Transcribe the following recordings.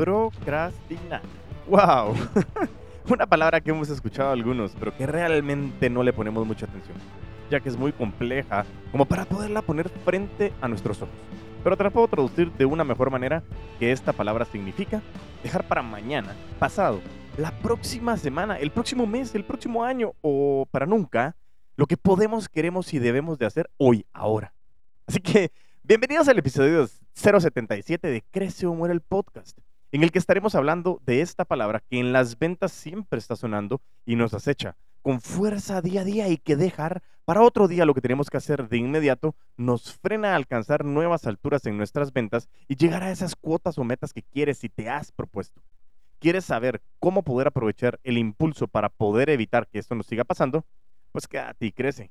Procrastinar. ¡Wow! Una palabra que hemos escuchado algunos, pero que realmente no le ponemos mucha atención, ya que es muy compleja como para poderla poner frente a nuestros ojos. Pero te la puedo traducir de una mejor manera que esta palabra significa dejar para mañana, pasado, la próxima semana, el próximo mes, el próximo año o para nunca lo que podemos, queremos y debemos de hacer hoy, ahora. Así que bienvenidos al episodio 077 de Crece o Muere el podcast, en el que estaremos hablando de esta palabra que en las ventas siempre está sonando y nos acecha con fuerza día a día y que dejar para otro día lo que tenemos que hacer de inmediato nos frena a alcanzar nuevas alturas en nuestras ventas y llegar a esas cuotas o metas que quieres y te has propuesto. ¿Quieres saber cómo poder aprovechar el impulso para poder evitar que esto nos siga pasando? Pues quédate y crece.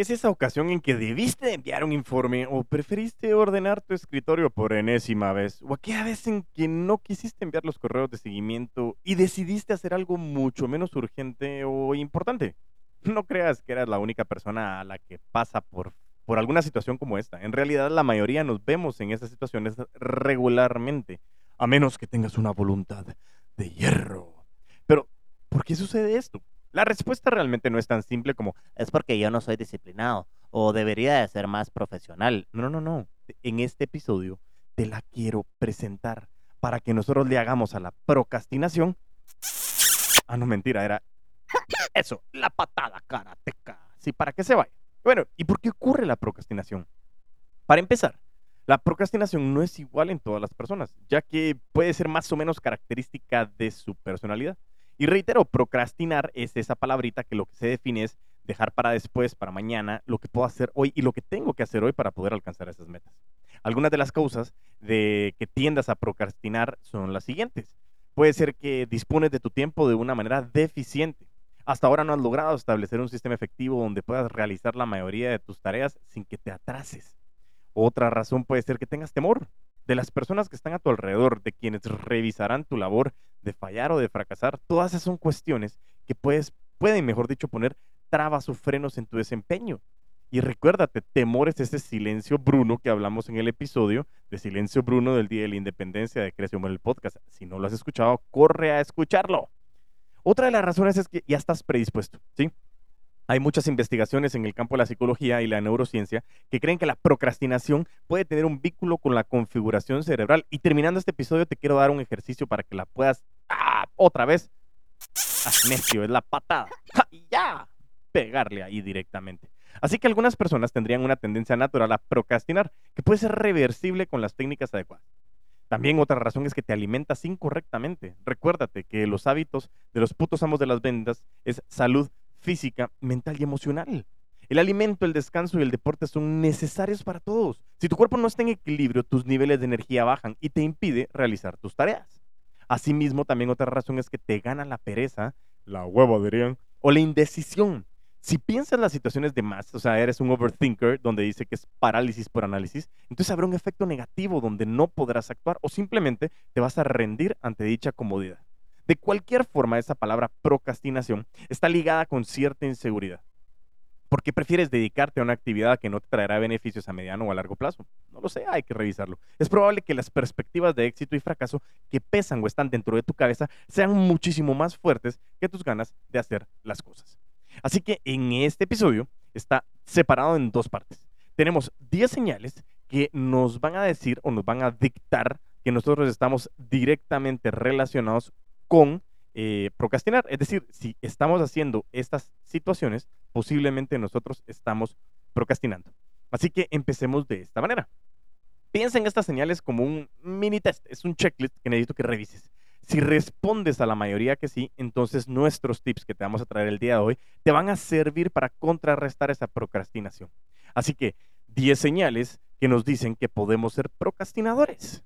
Es esa ocasión en que debiste enviar un informe o preferiste ordenar tu escritorio por enésima vez, o aquella vez en que no quisiste enviar los correos de seguimiento y decidiste hacer algo mucho menos urgente o importante. No creas que eras la única persona a la que pasa por, por alguna situación como esta. En realidad la mayoría nos vemos en esas situaciones regularmente, a menos que tengas una voluntad de hierro. Pero, ¿por qué sucede esto? La respuesta realmente no es tan simple como es porque yo no soy disciplinado o debería de ser más profesional. No, no, no. En este episodio te la quiero presentar para que nosotros le hagamos a la procrastinación. Ah, no, mentira, era eso, la patada karateca. Sí, para que se vaya. Bueno, ¿y por qué ocurre la procrastinación? Para empezar, la procrastinación no es igual en todas las personas, ya que puede ser más o menos característica de su personalidad. Y reitero, procrastinar es esa palabrita que lo que se define es dejar para después, para mañana, lo que puedo hacer hoy y lo que tengo que hacer hoy para poder alcanzar esas metas. Algunas de las causas de que tiendas a procrastinar son las siguientes. Puede ser que dispones de tu tiempo de una manera deficiente. Hasta ahora no has logrado establecer un sistema efectivo donde puedas realizar la mayoría de tus tareas sin que te atrases. Otra razón puede ser que tengas temor de las personas que están a tu alrededor, de quienes revisarán tu labor de fallar o de fracasar, todas esas son cuestiones que puedes, pueden, mejor dicho, poner trabas o frenos en tu desempeño. Y recuérdate, temor es ese silencio bruno que hablamos en el episodio de Silencio Bruno del Día de la Independencia de Creación el podcast. Si no lo has escuchado, corre a escucharlo. Otra de las razones es que ya estás predispuesto, ¿sí? Hay muchas investigaciones en el campo de la psicología y la neurociencia que creen que la procrastinación puede tener un vínculo con la configuración cerebral. Y terminando este episodio, te quiero dar un ejercicio para que la puedas ¡ah! otra vez. Necio, es la patada. Y ya, pegarle ahí directamente. Así que algunas personas tendrían una tendencia natural a procrastinar, que puede ser reversible con las técnicas adecuadas. También otra razón es que te alimentas incorrectamente. Recuérdate que los hábitos de los putos amos de las vendas es salud física, mental y emocional. El alimento, el descanso y el deporte son necesarios para todos. Si tu cuerpo no está en equilibrio, tus niveles de energía bajan y te impide realizar tus tareas. Asimismo, también otra razón es que te gana la pereza, la hueva dirían, o la indecisión. Si piensas las situaciones de más, o sea, eres un overthinker donde dice que es parálisis por análisis, entonces habrá un efecto negativo donde no podrás actuar o simplemente te vas a rendir ante dicha comodidad. De cualquier forma, esa palabra procrastinación está ligada con cierta inseguridad. ¿Por qué prefieres dedicarte a una actividad que no te traerá beneficios a mediano o a largo plazo? No lo sé, hay que revisarlo. Es probable que las perspectivas de éxito y fracaso que pesan o están dentro de tu cabeza sean muchísimo más fuertes que tus ganas de hacer las cosas. Así que en este episodio está separado en dos partes. Tenemos 10 señales que nos van a decir o nos van a dictar que nosotros estamos directamente relacionados con eh, procrastinar. Es decir, si estamos haciendo estas situaciones, posiblemente nosotros estamos procrastinando. Así que empecemos de esta manera. Piensa en estas señales como un mini test, es un checklist que necesito que revises. Si respondes a la mayoría que sí, entonces nuestros tips que te vamos a traer el día de hoy te van a servir para contrarrestar esa procrastinación. Así que 10 señales que nos dicen que podemos ser procrastinadores.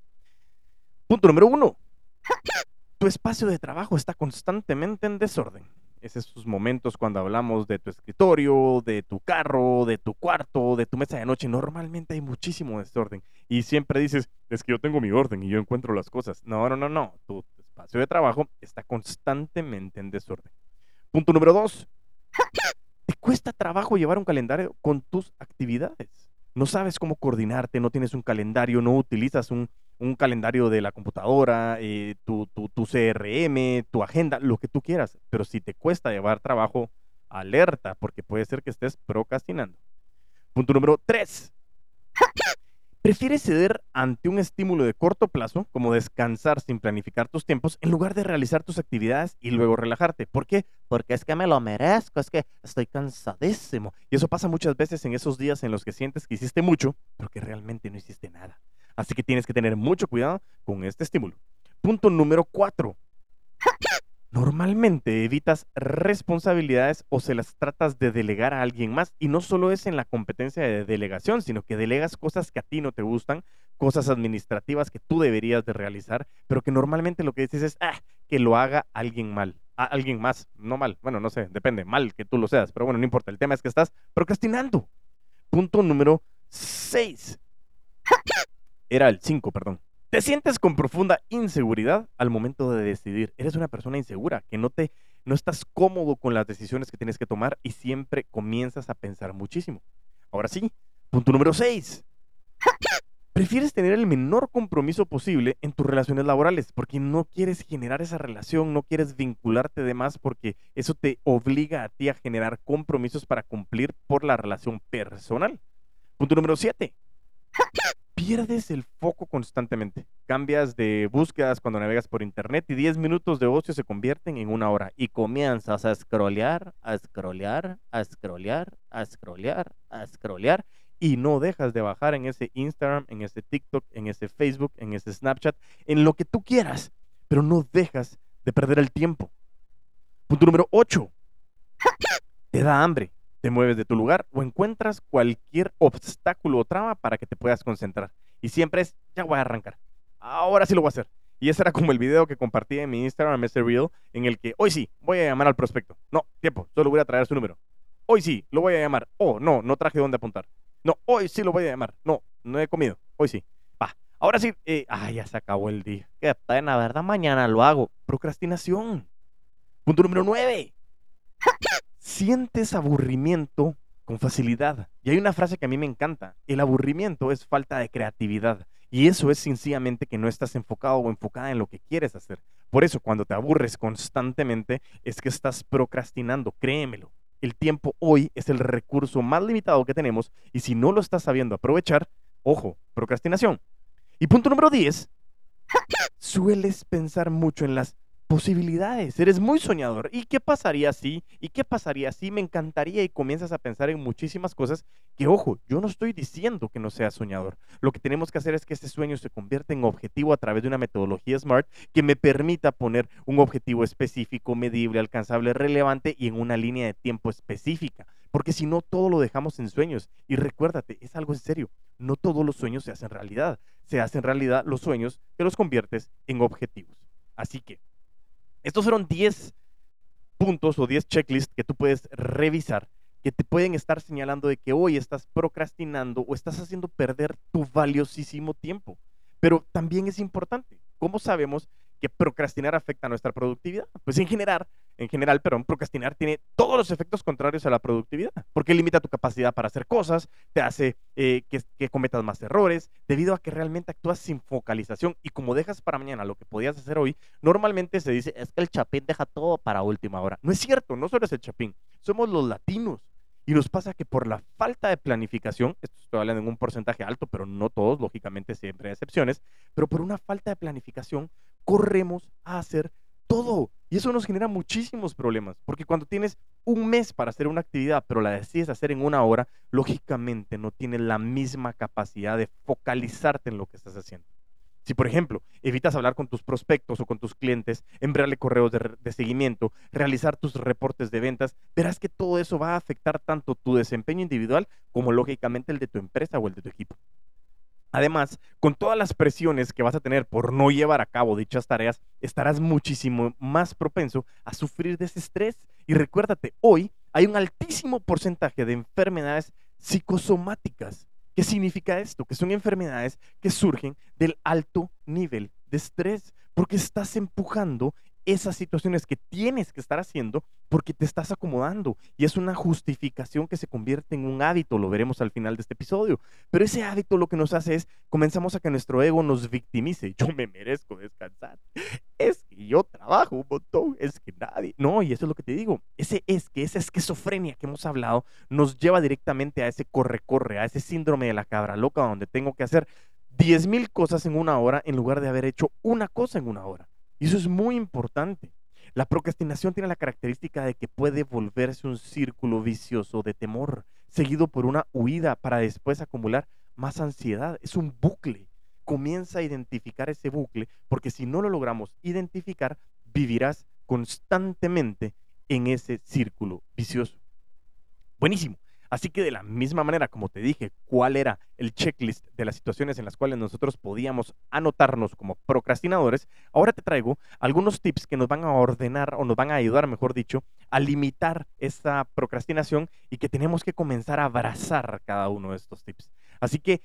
Punto número uno. Tu espacio de trabajo está constantemente en desorden. es esos momentos cuando hablamos de tu escritorio, de tu carro, de tu cuarto, de tu mesa de noche. Normalmente hay muchísimo desorden y siempre dices, es que yo tengo mi orden y yo encuentro las cosas. No, no, no, no. Tu espacio de trabajo está constantemente en desorden. Punto número dos. Te cuesta trabajo llevar un calendario con tus actividades. No sabes cómo coordinarte, no tienes un calendario, no utilizas un, un calendario de la computadora, eh, tu, tu, tu, CRM, tu agenda, lo que tú quieras. Pero si te cuesta llevar trabajo, alerta, porque puede ser que estés procrastinando. Punto número tres. Prefieres ceder ante un estímulo de corto plazo, como descansar sin planificar tus tiempos, en lugar de realizar tus actividades y luego relajarte. ¿Por qué? Porque es que me lo merezco, es que estoy cansadísimo. Y eso pasa muchas veces en esos días en los que sientes que hiciste mucho, pero que realmente no hiciste nada. Así que tienes que tener mucho cuidado con este estímulo. Punto número cuatro. Normalmente evitas responsabilidades o se las tratas de delegar a alguien más y no solo es en la competencia de delegación, sino que delegas cosas que a ti no te gustan, cosas administrativas que tú deberías de realizar, pero que normalmente lo que dices es ah, que lo haga alguien mal, a alguien más, no mal, bueno, no sé, depende, mal que tú lo seas, pero bueno, no importa, el tema es que estás procrastinando. Punto número 6. Era el 5, perdón. Te sientes con profunda inseguridad al momento de decidir. Eres una persona insegura, que no te no estás cómodo con las decisiones que tienes que tomar y siempre comienzas a pensar muchísimo. Ahora sí, punto número 6. Prefieres tener el menor compromiso posible en tus relaciones laborales porque no quieres generar esa relación, no quieres vincularte de más porque eso te obliga a ti a generar compromisos para cumplir por la relación personal. Punto número 7 pierdes el foco constantemente. Cambias de búsquedas cuando navegas por internet y 10 minutos de ocio se convierten en una hora y comienzas a scrollear, a scrollear, a scrollear, a scrollear, a scrollear y no dejas de bajar en ese Instagram, en ese TikTok, en ese Facebook, en ese Snapchat, en lo que tú quieras, pero no dejas de perder el tiempo. Punto número 8. Te da hambre te mueves de tu lugar o encuentras cualquier obstáculo o trama para que te puedas concentrar. Y siempre es, ya voy a arrancar. Ahora sí lo voy a hacer. Y ese era como el video que compartí en mi Instagram, ese reel, en el que hoy sí, voy a llamar al prospecto. No, tiempo, solo voy a traer su número. Hoy sí, lo voy a llamar. Oh, no, no traje dónde apuntar. No, hoy sí lo voy a llamar. No, no he comido. Hoy sí. Va. Ahora sí, eh, ah, ya se acabó el día. Qué pena, ¿verdad? Mañana lo hago. Procrastinación. Punto número 9 sientes aburrimiento con facilidad. Y hay una frase que a mí me encanta. El aburrimiento es falta de creatividad. Y eso es sencillamente que no estás enfocado o enfocada en lo que quieres hacer. Por eso cuando te aburres constantemente es que estás procrastinando, créemelo. El tiempo hoy es el recurso más limitado que tenemos y si no lo estás sabiendo aprovechar, ojo, procrastinación. Y punto número 10, sueles pensar mucho en las posibilidades, eres muy soñador. ¿Y qué pasaría si? ¿Y qué pasaría si me encantaría y comienzas a pensar en muchísimas cosas que, ojo, yo no estoy diciendo que no seas soñador. Lo que tenemos que hacer es que ese sueño se convierta en objetivo a través de una metodología SMART que me permita poner un objetivo específico, medible, alcanzable, relevante y en una línea de tiempo específica. Porque si no, todo lo dejamos en sueños. Y recuérdate, es algo en serio. No todos los sueños se hacen realidad. Se hacen realidad los sueños que los conviertes en objetivos. Así que estos fueron 10 puntos o 10 checklists que tú puedes revisar que te pueden estar señalando de que hoy estás procrastinando o estás haciendo perder tu valiosísimo tiempo. Pero también es importante, ¿cómo sabemos que procrastinar afecta a nuestra productividad? Pues en general, en general, perdón, procrastinar tiene todos los efectos contrarios a la productividad, porque limita tu capacidad para hacer cosas, te hace eh, que, que, cometas más errores, debido a que realmente actúas sin focalización y como dejas para mañana lo que podías hacer hoy, normalmente se dice, es que el chapín deja todo para última hora. No es cierto, no solo es el chapín, somos los latinos. Y nos pasa que por la falta de planificación, esto estoy hablando en un porcentaje alto, pero no todos, lógicamente siempre hay excepciones, pero por una falta de planificación corremos a hacer todo. Y eso nos genera muchísimos problemas, porque cuando tienes un mes para hacer una actividad, pero la decides hacer en una hora, lógicamente no tienes la misma capacidad de focalizarte en lo que estás haciendo. Si, por ejemplo, evitas hablar con tus prospectos o con tus clientes, enviarle correos de, seguimiento, realizar tus reportes de ventas, verás que todo eso va a afectar tanto tu desempeño individual como lógicamente el de tu empresa o el de tu equipo. Además, con todas las presiones que vas a tener por no llevar a cabo dichas tareas, estarás muchísimo más propenso a sufrir de ese estrés. Y recuérdate, hoy hay un altísimo porcentaje de enfermedades psicosomáticas. ¿Qué significa esto? Que son enfermedades que surgen del alto nivel de estrés, porque estás empujando esas situaciones que tienes que estar haciendo porque te estás acomodando y es una justificación que se convierte en un hábito, lo veremos al final de este episodio. Pero ese hábito lo que nos hace es comenzamos a que nuestro ego nos victimice. Yo me merezco descansar. Es que yo trabajo un montón, es que nadie. No, y eso es lo que te digo. Ese es que esa esquizofrenia que hemos hablado nos lleva directamente a ese corre-corre, a ese síndrome de la cabra loca donde tengo que hacer 10 mil cosas en una hora en lugar de haber hecho una cosa en una hora. Y eso es muy importante. La procrastinación tiene la característica de que puede volverse un círculo vicioso de temor, seguido por una huida para después acumular más ansiedad. Es un bucle. Comienza a identificar ese bucle, porque si no lo logramos identificar, vivirás constantemente en ese círculo vicioso. Buenísimo. Así que de la misma manera, como te dije, cuál era el checklist de las situaciones en las cuales nosotros podíamos anotarnos como procrastinadores, ahora te traigo algunos tips que nos van a ordenar o nos van a ayudar, mejor dicho, a limitar esta procrastinación y que tenemos que comenzar a abrazar cada uno de estos tips. Así que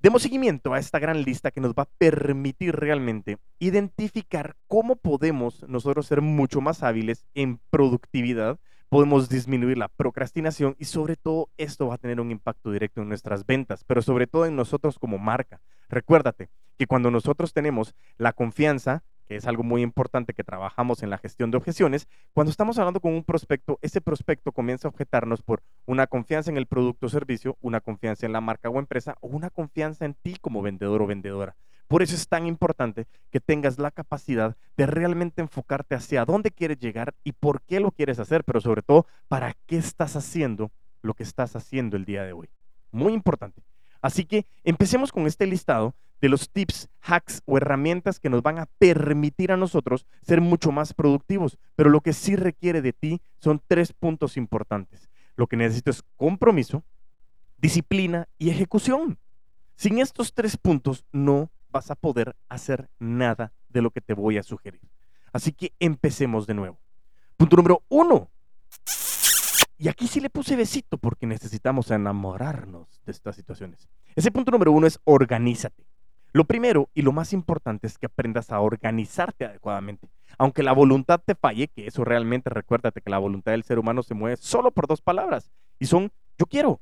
demos seguimiento a esta gran lista que nos va a permitir realmente identificar cómo podemos nosotros ser mucho más hábiles en productividad podemos disminuir la procrastinación y sobre todo esto va a tener un impacto directo en nuestras ventas, pero sobre todo en nosotros como marca. Recuérdate que cuando nosotros tenemos la confianza, que es algo muy importante que trabajamos en la gestión de objeciones, cuando estamos hablando con un prospecto, ese prospecto comienza a objetarnos por una confianza en el producto o servicio, una confianza en la marca o empresa o una confianza en ti como vendedor o vendedora. Por eso es tan importante que tengas la capacidad de realmente enfocarte hacia dónde quieres llegar y por qué lo quieres hacer, pero sobre todo, para qué estás haciendo lo que estás haciendo el día de hoy. Muy importante. Así que empecemos con este listado de los tips, hacks o herramientas que nos van a permitir a nosotros ser mucho más productivos. Pero lo que sí requiere de ti son tres puntos importantes. Lo que necesito es compromiso, disciplina y ejecución. Sin estos tres puntos no vas a poder hacer nada de lo que te voy a sugerir. Así que empecemos de nuevo. Punto número uno. Y aquí sí le puse besito porque necesitamos enamorarnos de estas situaciones. Ese punto número uno es organízate. Lo primero y lo más importante es que aprendas a organizarte adecuadamente. Aunque la voluntad te falle, que eso realmente recuérdate que la voluntad del ser humano se mueve solo por dos palabras y son yo quiero.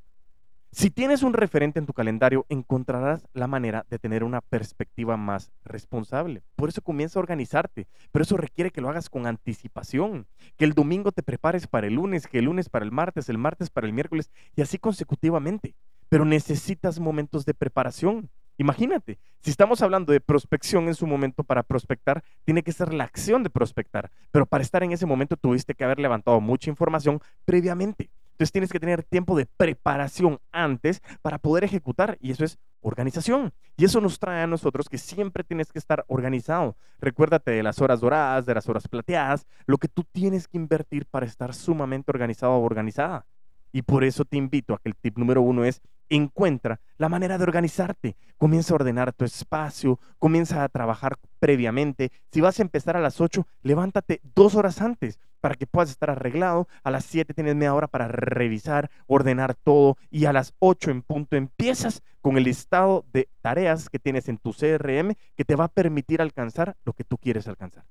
Si tienes un referente en tu calendario, encontrarás la manera de tener una perspectiva más responsable. Por eso comienza a organizarte, pero eso requiere que lo hagas con anticipación, que el domingo te prepares para el lunes, que el lunes para el martes, el martes para el miércoles y así consecutivamente. Pero necesitas momentos de preparación. Imagínate, si estamos hablando de prospección en su momento para prospectar, tiene que ser la acción de prospectar, pero para estar en ese momento tuviste que haber levantado mucha información previamente. Entonces tienes que tener tiempo de preparación antes para poder ejecutar y eso es organización. Y eso nos trae a nosotros que siempre tienes que estar organizado. Recuérdate de las horas doradas, de las horas plateadas, lo que tú tienes que invertir para estar sumamente organizado o organizada. Y por eso te invito a que el tip número uno es encuentra la manera de organizarte. Comienza a ordenar tu espacio, comienza a trabajar previamente. Si vas a empezar a las 8, levántate dos horas antes para que puedas estar arreglado. A las 7 tienes media hora para revisar, ordenar todo y a las 8 en punto empiezas con el listado de tareas que tienes en tu CRM que te va a permitir alcanzar lo que tú quieres alcanzar.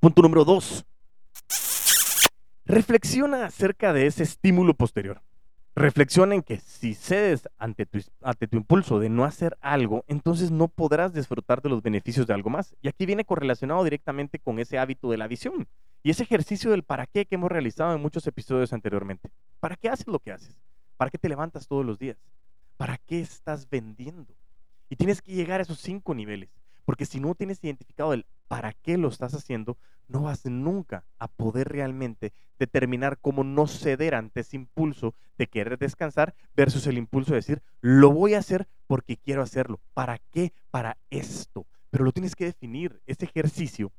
Punto número 2. Reflexiona acerca de ese estímulo posterior. Reflexiona en que si cedes ante tu, ante tu impulso de no hacer algo, entonces no podrás disfrutar de los beneficios de algo más. Y aquí viene correlacionado directamente con ese hábito de la visión. Y ese ejercicio del para qué que hemos realizado en muchos episodios anteriormente. ¿Para qué haces lo que haces? ¿Para qué te levantas todos los días? ¿Para qué estás vendiendo? Y tienes que llegar a esos cinco niveles. Porque si no tienes identificado el para qué lo estás haciendo, no vas nunca a poder realmente determinar cómo no ceder ante ese impulso de querer descansar versus el impulso de decir, lo voy a hacer porque quiero hacerlo. ¿Para qué? Para esto. Pero lo tienes que definir. Ese ejercicio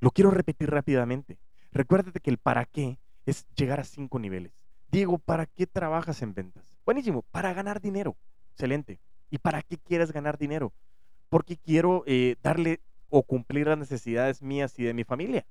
lo quiero repetir rápidamente. Recuérdate que el para qué es llegar a cinco niveles. Diego, ¿para qué trabajas en ventas? Buenísimo, para ganar dinero. Excelente. ¿Y para qué quieres ganar dinero? Porque quiero eh, darle o cumplir las necesidades mías y de mi familia.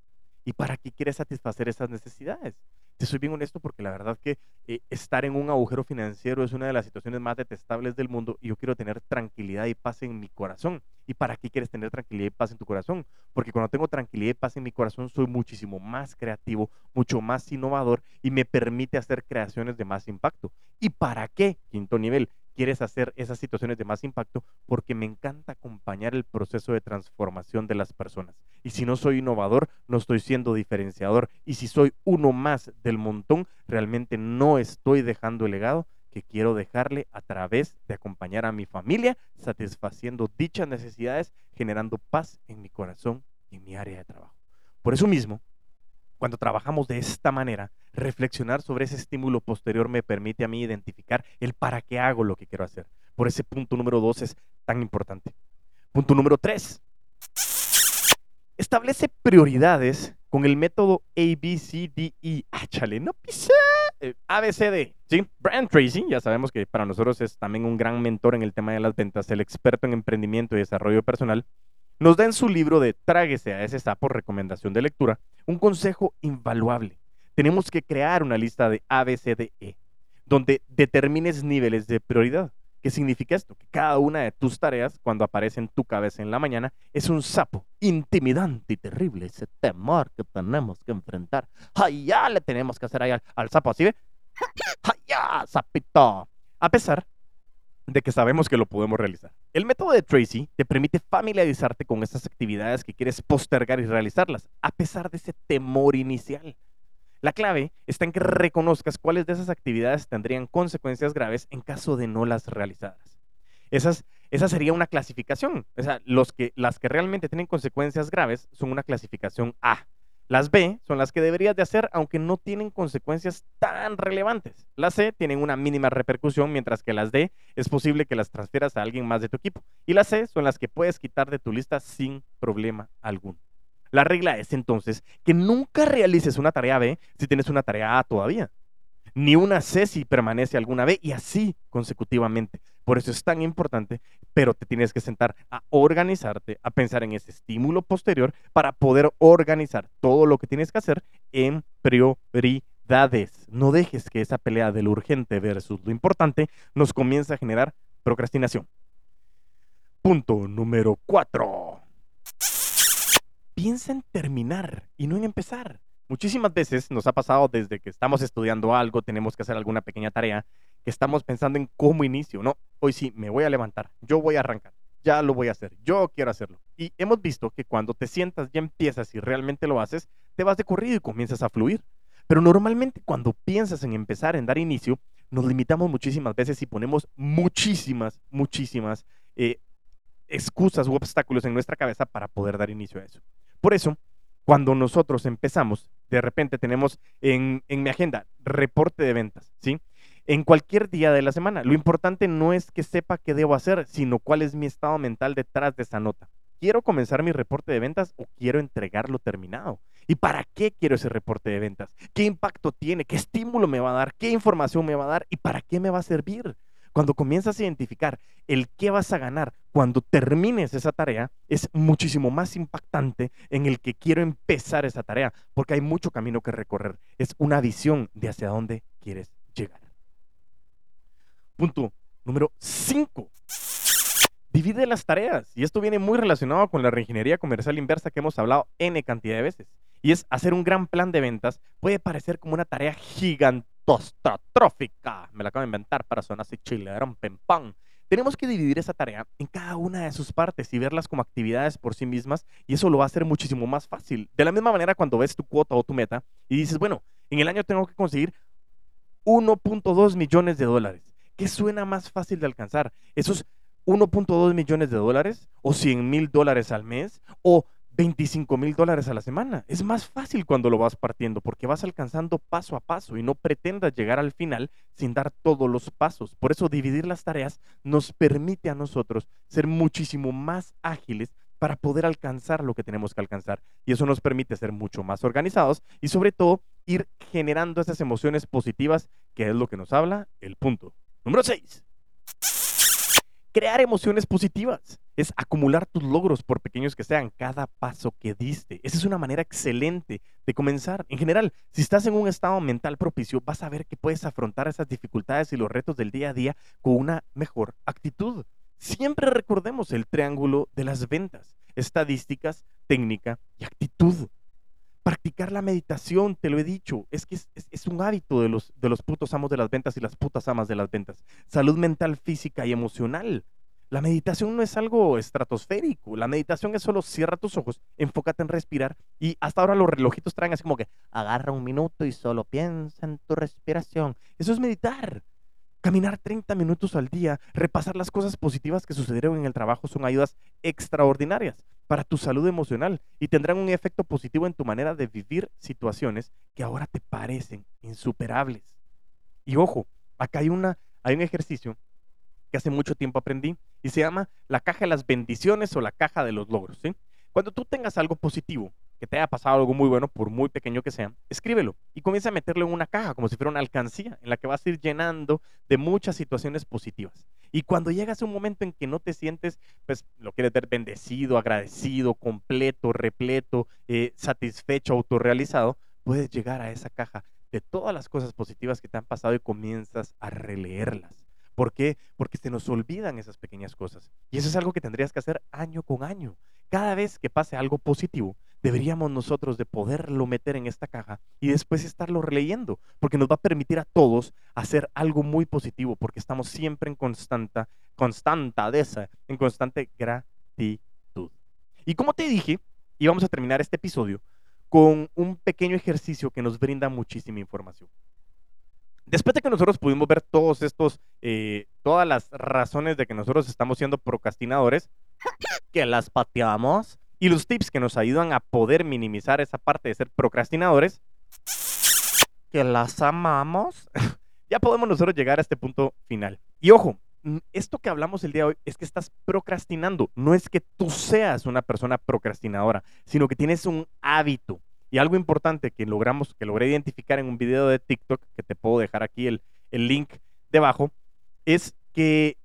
¿Y para qué quieres satisfacer esas necesidades? Te soy bien honesto porque la verdad que eh, estar en un agujero financiero es una de las situaciones más detestables del mundo y yo quiero tener tranquilidad y paz en mi corazón. ¿Y para qué quieres tener tranquilidad y paz en tu corazón? Porque cuando tengo tranquilidad y paz en mi corazón soy muchísimo más creativo, mucho más innovador y me permite hacer creaciones de más impacto. ¿Y para qué? Quinto nivel, quieres hacer esas situaciones de más impacto porque me encanta acompañar el proceso de transformación de las personas. Y si no soy innovador, no estoy siendo diferenciador. Y si soy uno más del montón, realmente no estoy dejando el legado que quiero dejarle a través de acompañar a mi familia, satisfaciendo dichas necesidades, generando paz en mi corazón y en mi área de trabajo. Por eso mismo, cuando trabajamos de esta manera, reflexionar sobre ese estímulo posterior me permite a mí identificar el para qué hago lo que quiero hacer. Por ese punto número dos es tan importante. Punto número tres. Establece prioridades con el método ABCDE. Ah, chale, no pisa. Eh, ABCD. Sí, Brian Tracy, ya sabemos que para nosotros es también un gran mentor en el tema de las ventas, el experto en emprendimiento y desarrollo personal nos da en su libro de Tráguese a ese sapo, recomendación de lectura, un consejo invaluable. Tenemos que crear una lista de A, B, C, D, E, donde determines niveles de prioridad. ¿Qué significa esto? Que cada una de tus tareas, cuando aparece en tu cabeza en la mañana, es un sapo intimidante y terrible. Ese temor que tenemos que enfrentar. ¡Ay, ya le tenemos que hacer ahí al, al sapo! ¿Así ve? ¡Ay, ya, sapito! A pesar de que sabemos que lo podemos realizar. El método de Tracy te permite familiarizarte con esas actividades que quieres postergar y realizarlas, a pesar de ese temor inicial. La clave está en que reconozcas cuáles de esas actividades tendrían consecuencias graves en caso de no las realizadas. Esas, esa sería una clasificación. O sea, los que, las que realmente tienen consecuencias graves son una clasificación A, las B son las que deberías de hacer aunque no tienen consecuencias tan relevantes. Las C tienen una mínima repercusión, mientras que las D es posible que las transfieras a alguien más de tu equipo. Y las C son las que puedes quitar de tu lista sin problema alguno. La regla es entonces que nunca realices una tarea B si tienes una tarea A todavía ni una C si permanece alguna B y así consecutivamente. Por eso es tan importante, pero te tienes que sentar a organizarte, a pensar en ese estímulo posterior para poder organizar todo lo que tienes que hacer en prioridades. No dejes que esa pelea del urgente versus lo importante nos comience a generar procrastinación. Punto número cuatro. Piensa en terminar y no en empezar. Muchísimas veces nos ha pasado desde que estamos estudiando algo, tenemos que hacer alguna pequeña tarea, que estamos pensando en cómo inicio, ¿no? Hoy sí, me voy a levantar, yo voy a arrancar, ya lo voy a hacer, yo quiero hacerlo. Y hemos visto que cuando te sientas, ya empiezas y realmente lo haces, te vas de corrido y comienzas a fluir. Pero normalmente cuando piensas en empezar, en dar inicio, nos limitamos muchísimas veces y ponemos muchísimas, muchísimas eh, excusas u obstáculos en nuestra cabeza para poder dar inicio a eso. Por eso, cuando nosotros empezamos, de repente tenemos en, mi agenda reporte de ventas, ¿sí? En cualquier día de la semana. Lo importante no es que sepa qué debo hacer, sino cuál es mi estado mental detrás de esa nota. ¿Quiero comenzar mi reporte de ventas o quiero entregarlo terminado? ¿Y para qué quiero ese reporte de ventas? ¿Qué impacto tiene? ¿Qué estímulo me va a dar? ¿Qué información me va a dar? ¿Y para qué me va a servir? Cuando comienzas a identificar el qué vas a ganar cuando termines esa tarea, es muchísimo más impactante en el que quiero empezar esa tarea, porque hay mucho camino que recorrer. Es una visión de hacia dónde quieres llegar. Punto número 5. Divide las tareas. Y esto viene muy relacionado con la reingeniería comercial inversa que hemos hablado N cantidad de veces. Y es hacer un gran plan de ventas. Puede parecer como una tarea gigante trófica. Me la acabo de inventar para sonar así chile, pem pam. Tenemos que dividir esa tarea en cada una de sus partes y verlas como actividades por sí mismas y eso lo va a hacer muchísimo más fácil. De la misma manera cuando ves tu cuota o tu meta y dices, bueno, en el año tengo que conseguir 1.2 millones de dólares. ¿Qué suena más fácil de alcanzar? ¿Esos 1.2 millones de dólares o 100 mil dólares al mes o 25 mil dólares a la semana. Es más fácil cuando lo vas partiendo porque vas alcanzando paso a paso y no pretendas llegar al final sin dar todos los pasos. Por eso dividir las tareas nos permite a nosotros ser muchísimo más ágiles para poder alcanzar lo que tenemos que alcanzar. Y eso nos permite ser mucho más organizados y sobre todo ir generando esas emociones positivas que es lo que nos habla el punto. Número 6 crear emociones positivas. Es acumular tus logros, por pequeños que sean, cada paso que diste. Esa es una manera excelente de comenzar. En general, si estás en un estado mental propicio, vas a ver que puedes afrontar esas dificultades y los retos del día a día con una mejor actitud. Siempre recordemos el triángulo de las ventas, estadísticas, técnica y actitud. Practicar la meditación, te lo he dicho, es que es, un hábito de los, de los putos amos de las ventas y las putas amas de las ventas. Salud mental, física y emocional. La meditación no es algo estratosférico. La meditación es solo cierra tus ojos, enfócate en respirar y hasta ahora los relojitos traen así como que agarra un minuto y solo piensa en tu respiración. Eso es meditar. Caminar 30 minutos al día, repasar las cosas positivas que sucedieron en el trabajo son ayudas extraordinarias para tu salud emocional y tendrán un efecto positivo en tu manera de vivir situaciones que ahora te parecen insuperables. Y ojo, acá hay, una, hay un ejercicio que hace mucho tiempo aprendí y se llama la caja de las bendiciones o la caja de los logros. Cuando tú tengas algo positivo, que te haya pasado algo muy bueno, por muy pequeño que sea, escríbelo y comienza a meterlo en una caja, como si fuera una alcancía, en la que vas a ir llenando de muchas situaciones positivas. Y cuando llegas a un momento en que no te sientes, pues lo quieres ver bendecido, agradecido, completo, repleto, eh, satisfecho, autorrealizado, puedes llegar a esa caja de todas las cosas positivas que te han pasado y comienzas a releerlas. ¿Por qué? Porque se nos olvidan esas pequeñas cosas. Y eso es algo que tendrías que hacer año con año. Cada vez que pase algo positivo, deberíamos nosotros de poderlo meter en esta caja y después estarlo releyendo, porque nos va a permitir a todos hacer algo muy positivo, porque estamos siempre en constante, esa, en constante gratitud. Y como te dije, íbamos a terminar este episodio con un pequeño ejercicio que nos brinda muchísima información. Después de que nosotros pudimos ver todos estos, eh, todas las razones de que nosotros estamos siendo procrastinadores, que las pateamos, y los tips que nos ayudan a poder minimizar esa parte de ser procrastinadores, que las amamos, ya podemos nosotros llegar a este punto final. Y ojo, esto que hablamos el día de hoy es que estás procrastinando, no es que tú seas una persona procrastinadora, sino que tienes un hábito. Y algo importante que logramos, que logré identificar en un video de TikTok, que te puedo dejar aquí el, el link debajo, es que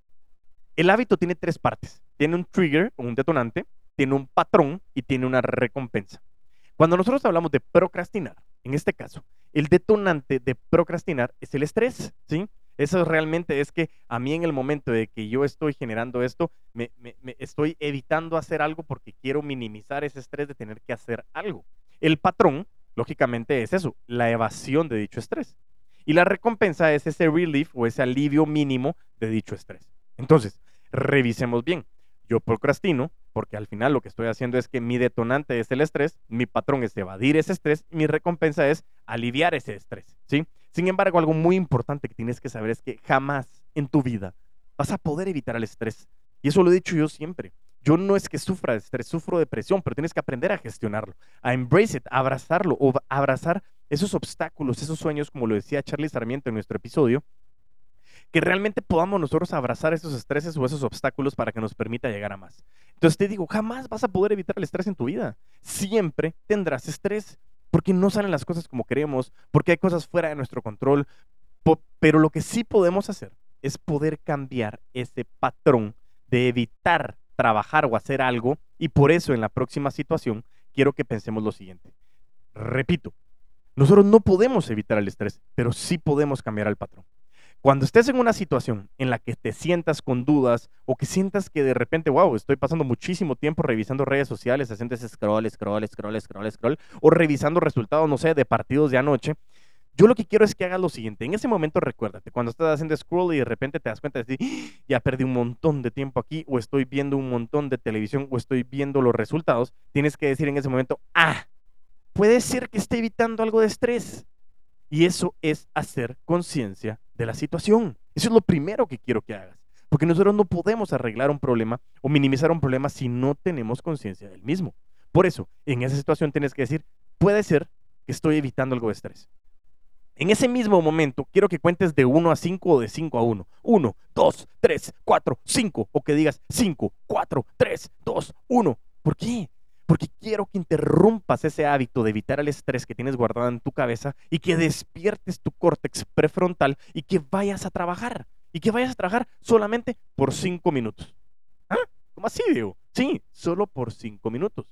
el hábito tiene tres partes. Tiene un trigger, un detonante, tiene un patrón y tiene una recompensa. Cuando nosotros hablamos de procrastinar, en este caso, el detonante de procrastinar es el estrés, ¿sí? Eso realmente es que a mí en el momento de que yo estoy generando esto, me, estoy evitando hacer algo porque quiero minimizar ese estrés de tener que hacer algo. El patrón, lógicamente, es eso, la evasión de dicho estrés. Y la recompensa es ese relief o ese alivio mínimo de dicho estrés. Entonces, revisemos bien. Yo procrastino porque al final lo que estoy haciendo es que mi detonante es el estrés, mi patrón es evadir ese estrés, mi recompensa es aliviar ese estrés, ¿sí? Sin embargo, algo muy importante que tienes que saber es que jamás en tu vida vas a poder evitar el estrés. Y eso lo he dicho yo siempre. Yo no es que sufra de estrés, sufro de presión, pero tienes que aprender a gestionarlo, a embrace it, a abrazarlo o abrazar esos obstáculos, esos sueños, como lo decía Charlie Sarmiento en nuestro episodio, que realmente podamos nosotros abrazar esos estreses o esos obstáculos para que nos permita llegar a más. Entonces te digo, jamás vas a poder evitar el estrés en tu vida. Siempre tendrás estrés porque no salen las cosas como queremos, porque hay cosas fuera de nuestro control. Pero lo que sí podemos hacer es poder cambiar ese patrón de evitar trabajar o hacer algo. Y por eso en la próxima situación quiero que pensemos lo siguiente. Repito, nosotros no podemos evitar el estrés, pero sí podemos cambiar el patrón. Cuando estés en una situación en la que te sientas con dudas o que sientas que de repente, wow, estoy pasando muchísimo tiempo revisando redes sociales, haciendo ese scroll, scroll, scroll, scroll, scroll, o revisando resultados, no sé, de partidos de anoche, yo lo que quiero es que hagas lo siguiente. En ese momento recuérdate, cuando estás haciendo scroll y de repente te das cuenta de decir, ¡Ah! ya perdí un montón de tiempo aquí, o estoy viendo un montón de televisión, o estoy viendo los resultados, tienes que decir en ese momento, ah, puede ser que esté evitando algo de estrés. Y eso es hacer conciencia de la situación. Eso es lo primero que quiero que hagas. Porque nosotros no podemos arreglar un problema o minimizar un problema si no tenemos conciencia del mismo. Por eso, en esa situación tienes que decir, puede ser que estoy evitando algo de estrés. En ese mismo momento, quiero que cuentes de 1 a 5 o de 5 a 1. 1, 2, 3, 4, 5. O que digas 5, 4, 3, 2, 1. ¿Por qué? Porque quiero que interrumpas ese hábito de evitar el estrés que tienes guardado en tu cabeza y que despiertes tu córtex prefrontal y que vayas a trabajar. y que vayas a trabajar solamente por cinco minutos. ¿Ah? ¿Cómo así, Diego? Sí, solo por cinco minutos.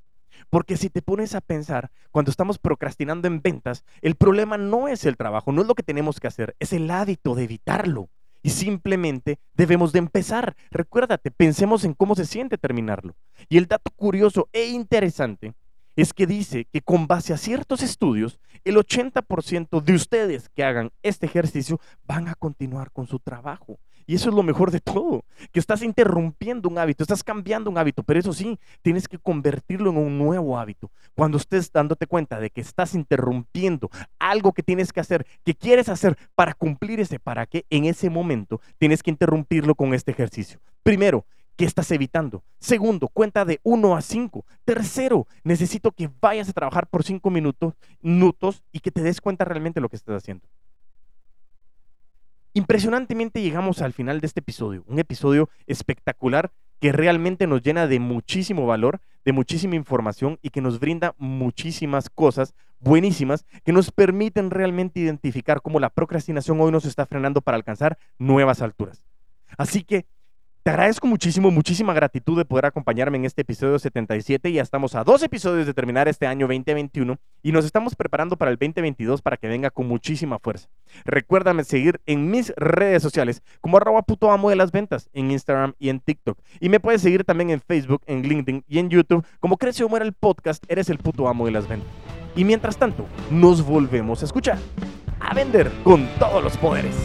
Porque si te pones a pensar, cuando estamos procrastinando en ventas, el problema no es el trabajo, no es lo que tenemos que hacer, es el hábito de evitarlo. Y simplemente debemos de empezar. Recuérdate, pensemos en cómo se siente terminarlo. Y el dato curioso e interesante es que dice que con base a ciertos estudios, el 80% de ustedes que hagan este ejercicio van a continuar con su trabajo. Y eso es lo mejor de todo, que estás interrumpiendo un hábito, estás cambiando un hábito, pero eso sí, tienes que convertirlo en un nuevo hábito. Cuando estés dándote cuenta de que estás interrumpiendo algo que tienes que hacer, que quieres hacer para cumplir ese para qué, en ese momento tienes que interrumpirlo con este ejercicio. Primero, ¿Qué estás evitando? Segundo, cuenta de 1 a 5. Tercero, necesito que vayas a trabajar por 5 minutos, minutos y que te des cuenta realmente lo que estás haciendo. Impresionantemente llegamos al final de este episodio, un episodio espectacular que realmente nos llena de muchísimo valor, de muchísima información y que nos brinda muchísimas cosas buenísimas que nos permiten realmente identificar cómo la procrastinación hoy nos está frenando para alcanzar nuevas alturas. Así que te agradezco muchísimo, muchísima gratitud de poder acompañarme en este episodio 77. Ya estamos a dos episodios de terminar este año 2021 y nos estamos preparando para el 2022 para que venga con muchísima fuerza. Recuérdame seguir en mis redes sociales como arroba puto amo de las ventas en Instagram y en TikTok. Y me puedes seguir también en Facebook, en LinkedIn y en YouTube como Crece o Muera el podcast, eres el puto amo de las ventas. Y mientras tanto, nos volvemos a escuchar, a vender con todos los poderes.